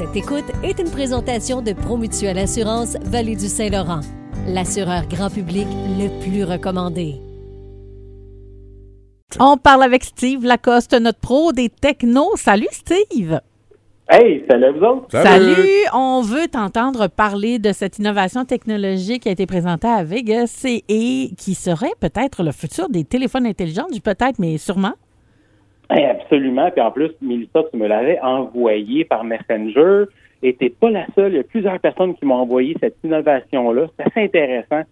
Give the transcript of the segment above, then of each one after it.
Cette écoute est une présentation de Promutuelle Assurance Vallée du Saint-Laurent, l'assureur grand public le plus recommandé. On parle avec Steve Lacoste, notre pro des technos. Salut Steve! Hey, salut vous autres. Salut. On veut t'entendre parler de cette innovation technologique qui a été présentée à Vegas et qui serait peut-être le futur des téléphones intelligents, du peut-être, mais sûrement. Hey, absolument. Puis en plus, Mélissa, tu me l'avais envoyé par Messenger et t'es pas la seule. Il y a plusieurs personnes qui m'ont envoyé cette innovation-là. C'est assez intéressant.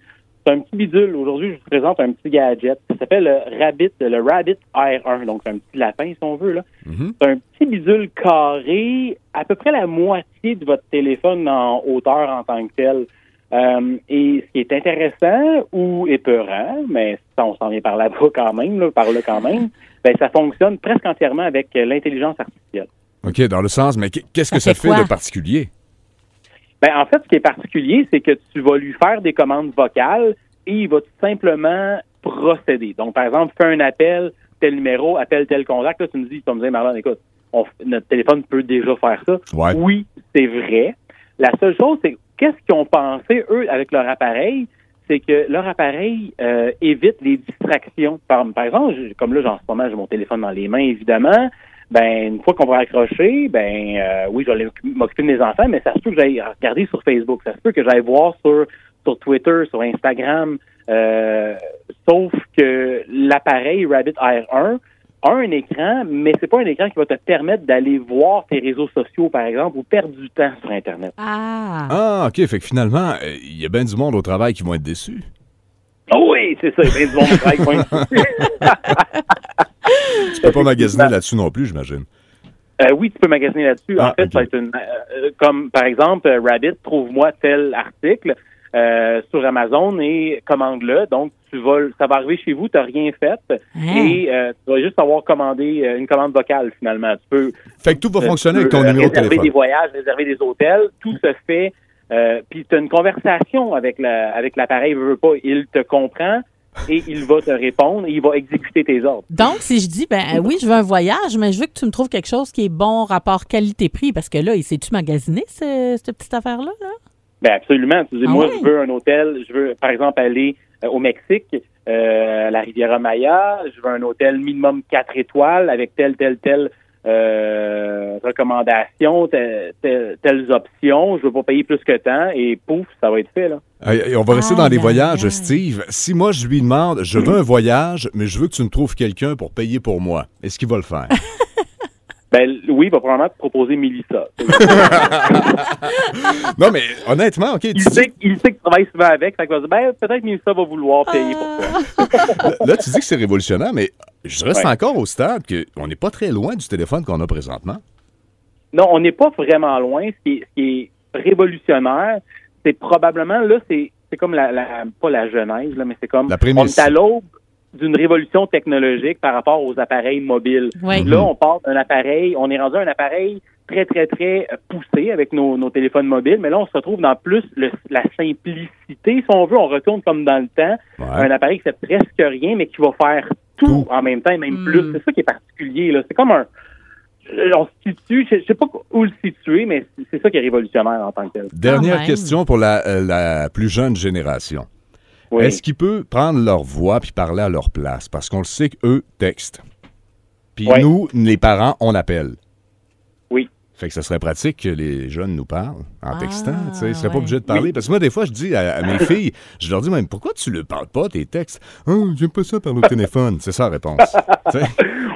C'est un petit bidule. Aujourd'hui, je vous présente un petit gadget. Ça s'appelle le Rabbit, le Rabbit Air 1. Donc, c'est un petit lapin, si on veut, là. C'est un petit bidule carré, à peu près la moitié de votre téléphone en hauteur en tant que tel. Euh, et ce qui est intéressant ou épeurant, mais ça, on s'en vient par là-bas quand même, là, par là quand même, ben, ça fonctionne presque entièrement avec euh, l'intelligence artificielle. OK, dans le sens, mais qu'est-ce que Ça ça fait de particulier? Ben, en fait, ce qui est particulier, c'est que tu vas lui faire des commandes vocales et il va tout simplement procéder. Donc, par exemple, fais un appel, tel numéro, appelle tel contact. Là, tu me dis, tu me dire, Marlon, écoute, on- notre téléphone peut déjà faire ça. Ouais. Oui, c'est vrai. La seule chose, c'est qu'est-ce qu'ils ont pensé, eux, avec leur appareil, c'est que leur appareil euh, évite les distractions. Par, exemple, comme là, en ce moment, j'ai mon téléphone dans les mains, évidemment. Ben, une fois qu'on va accrocher, ben euh, oui, je vais m'occuper de mes enfants, mais ça se peut que j'aille regarder sur Facebook, ça se peut que j'aille voir sur sur Twitter, sur Instagram. euh, sauf que l'appareil Rabbit Air 1 a un écran, mais c'est pas un écran qui va te permettre d'aller voir tes réseaux sociaux, par exemple, ou perdre du temps sur Internet. Ah! Ah, OK, fait que finalement, euh, il y a bien du monde au travail qui vont être déçus. Oh oui, c'est ça, ben, du bon travail, point. Tu peux pas magasiner là-dessus non plus, j'imagine. Euh, oui, tu peux magasiner là-dessus. Ah, en fait, ok. ça va être une, euh, comme par exemple, euh, Rabbit, trouve-moi tel article euh, sur Amazon et commande-le. Donc, tu vas, ça va arriver chez vous, tu n'as rien fait Hein? et euh, tu vas juste avoir commandé euh, une commande vocale finalement. Tu peux Fait que tout va euh, fonctionner tu avec ton numéro de réserver téléphone. des voyages, réserver des hôtels, tout se fait. Euh, puis tu as une conversation avec la, avec l'appareil, veut, veut pas, il te comprend et il va te répondre et il va exécuter tes ordres. Donc, si je dis, ben euh, oui, je veux un voyage, mais je veux que tu me trouves quelque chose qui est bon rapport qualité-prix, parce que là, il s'est-tu magasiné, ce- cette petite affaire-là? Là? Ben absolument. Tu dis, Ah moi, je veux un hôtel, je veux, par exemple, aller euh, au Mexique, euh, à la Riviera Maya, je veux un hôtel minimum 4 étoiles avec telle, telle, telle euh, recommandation, telle- telle- telles options, je veux pas payer plus que tant, et pouf, ça va être fait, là. Hey, on va rester dans les aïe, voyages. Steve. Si moi, je lui demande, je veux un voyage, mais je veux que tu me trouves quelqu'un pour payer pour moi, est-ce qu'il va le faire? Ben oui, il va probablement te proposer Mélissa. non, mais honnêtement, OK, Il sait, il sait que tu travailles souvent avec, fait va dire, ben peut-être Mélissa va vouloir payer pour toi. là, tu dis que c'est révolutionnaire, mais je reste Ouais. encore au stade qu'on n'est pas très loin du téléphone qu'on a présentement. Non, on n'est pas vraiment loin. Ce qui est, ce qui est révolutionnaire, c'est probablement, là, c'est comme la, la- pas la genèse, là, mais c'est comme, La on prémisse. est à l'aube d'une révolution technologique par rapport aux appareils mobiles. Oui. Là, on part d'un appareil, on est rendu à un appareil très, très, très euh, poussé avec nos, nos téléphones mobiles, mais là, on se retrouve dans plus le- la simplicité. Si on veut, on retourne comme dans le temps, Ouais. un appareil qui fait presque rien, mais qui va faire tout, Tout. en même temps, et même Mm. plus. C'est ça qui est particulier. là. C'est comme un... On se situe, je, je sais pas où le situer, mais c'est- ça qui est révolutionnaire en tant que tel. Dernière même. question pour la, euh, la plus jeune génération. Oui. Est-ce qu'il peut prendre leur voix puis parler à leur place? Parce qu'on le sait qu'eux textent. Puis nous, les parents, on appelle. Oui. Fait que ça serait pratique que les jeunes nous parlent en Ah, textant. tu sais. Ils seraient pas obligés de parler. Oui. Parce que moi, des fois, je dis à, à mes filles, je leur dis même, pourquoi tu ne parles pas tes textes? Oh, j'aime pas ça par le téléphone. C'est ça la réponse.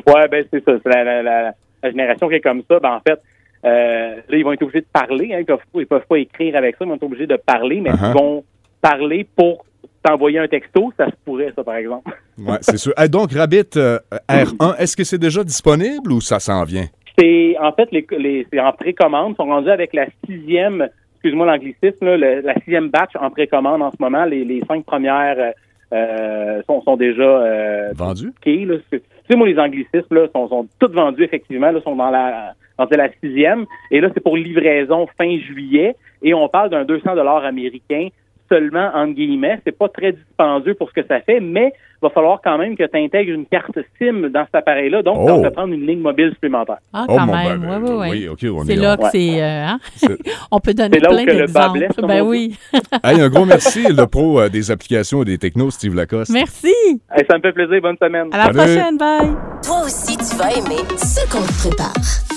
Ouais, ben c'est ça. C'est la, la- la- la génération qui est comme ça. Ben en fait, euh, là, ils vont être obligés de parler. Hein, ils peuvent pas, ils peuvent pas écrire avec ça, ils vont être obligés de parler, mais Uh-huh. ils vont parler pour t'envoyer un texto. Ça se pourrait, ça, par exemple. Ouais, c'est sûr. Ah, donc, Rabbit euh, R1, est-ce que c'est déjà disponible ou ça s'en vient? C'est en fait les, les c'est en précommande. Ils sont rendus avec la sixième, excuse-moi l'anglicisme, là, le- la sixième batch en précommande en ce moment. Les, les cinq premières euh, euh, sont, sont déjà euh, Vendu? OK, là. c'est- Tu sais, moi, les anglicismes, là, sont, sont toutes vendus, effectivement, là, sont dans la, dans la sixième. Et là, c'est pour livraison fin juillet. Et on parle d'un 200 dollars américain seulement, entre guillemets. C'est pas très dispendieux pour ce que ça fait, mais il va falloir quand même que tu intègres une carte SIM dans cet appareil-là. Donc, ça Oh. va te prendre une ligne mobile supplémentaire. Ah, Oh, quand bon, même. ben, oui, oui, oui, C'est est- là que c'est. euh, hein? On peut donner C'est là où plein que le bas d'exemples. blesse, Ben oui. Hey, un gros merci, le pro euh, des applications et des technos, Steve Lacoste. Merci. Hey, ça me fait plaisir. Bonne semaine. À la Salut. prochaine. Bye. Toi aussi, tu vas aimer ce qu'on te prépare.